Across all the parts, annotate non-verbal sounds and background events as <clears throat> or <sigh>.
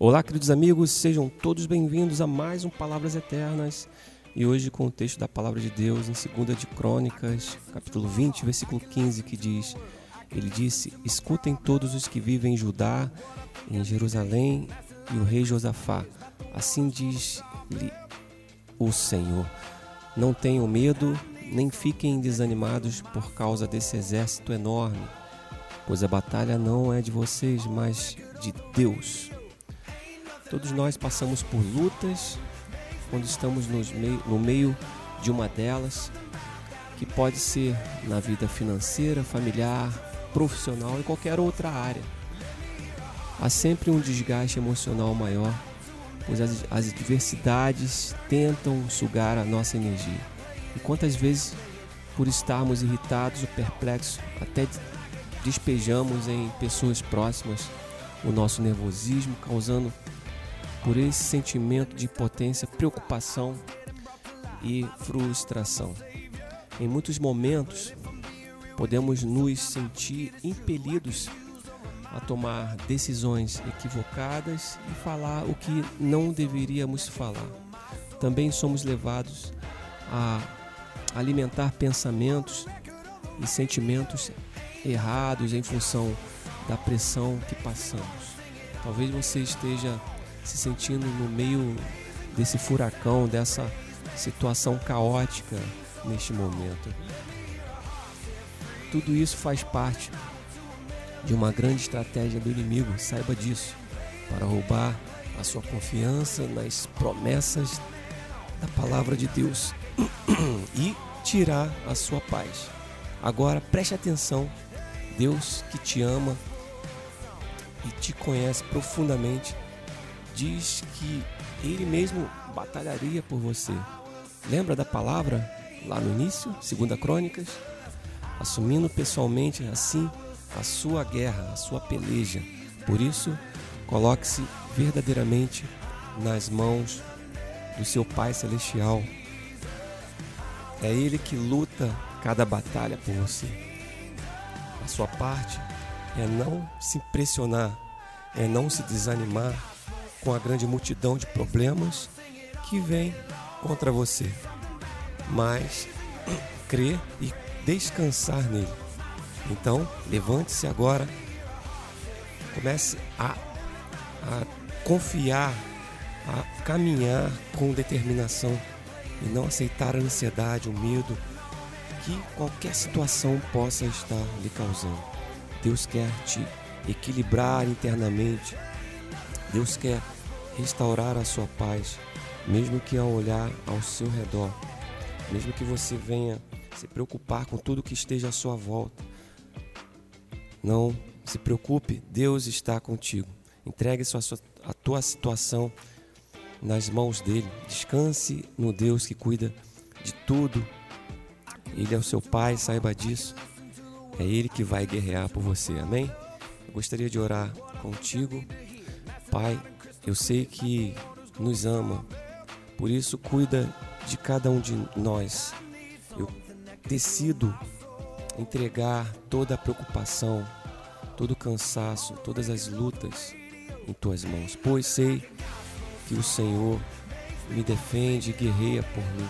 Olá, queridos amigos, sejam todos bem-vindos a mais um Palavras Eternas. E hoje com o texto da palavra de Deus em 2 de Crônicas, capítulo 20, versículo 15, que diz: Ele disse: Escutem todos os que vivem em Judá, em Jerusalém e o rei Josafá. Assim diz-lhe o Senhor: Não tenham medo, nem fiquem desanimados por causa desse exército enorme, pois a batalha não é de vocês, mas de Deus. Todos nós passamos por lutas quando estamos no meio de uma delas, que pode ser na vida financeira, familiar, profissional e qualquer outra área. Há sempre um desgaste emocional maior, pois as, as adversidades tentam sugar a nossa energia. E quantas vezes, por estarmos irritados ou perplexos, até despejamos em pessoas próximas o nosso nervosismo, causando por esse sentimento de impotência, preocupação e frustração. Em muitos momentos, podemos nos sentir impelidos a tomar decisões equivocadas e falar o que não deveríamos falar. Também somos levados a alimentar pensamentos e sentimentos errados em função da pressão que passamos. Talvez você esteja se sentindo no meio desse furacão, dessa situação caótica neste momento. Tudo isso faz parte de uma grande estratégia do inimigo, saiba disso, para roubar a sua confiança nas promessas da palavra de Deus <coughs> e tirar a sua paz. Agora preste atenção, Deus que te ama e te conhece profundamente diz que ele mesmo batalharia por você. Lembra da palavra lá no início, segunda Crônicas? Assumindo pessoalmente assim a sua guerra, a sua peleja. Por isso, coloque-se verdadeiramente nas mãos do seu Pai Celestial. É Ele que luta cada batalha por você. A sua parte é não se impressionar, é não se desanimar, com a grande multidão de problemas que vem contra você, mas <clears throat> crer e descansar nele. Então, levante-se agora, comece a, a confiar, a caminhar com determinação e não aceitar a ansiedade, o medo que qualquer situação possa estar lhe causando. Deus quer te equilibrar internamente. Deus quer restaurar a sua paz, mesmo que ao olhar ao seu redor, mesmo que você venha se preocupar com tudo que esteja à sua volta. Não se preocupe, Deus está contigo. Entregue a tua situação nas mãos dele. Descanse no Deus que cuida de tudo. Ele é o seu Pai, saiba disso. É Ele que vai guerrear por você. Amém? Eu gostaria de orar contigo. Pai, eu sei que nos ama, por isso cuida de cada um de nós. Eu decido entregar toda a preocupação, todo o cansaço, todas as lutas em tuas mãos, pois sei que o Senhor me defende e guerreia por mim.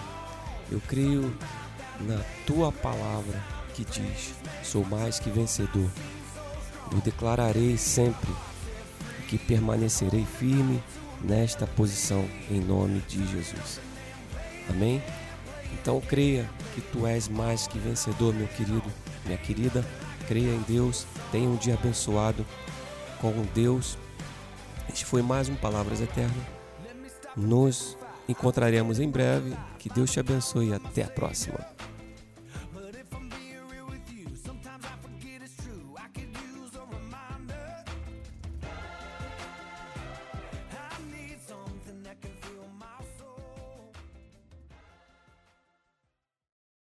Eu creio na tua palavra que diz: sou mais que vencedor. Eu declararei sempre que permanecerei firme nesta posição em nome de Jesus. Amém? Então creia que tu és mais que vencedor, meu querido, minha querida. Creia em Deus. Tenha um dia abençoado com Deus. Este foi mais um Palavras Eternas. Nos encontraremos em breve. Que Deus te abençoe e até a próxima.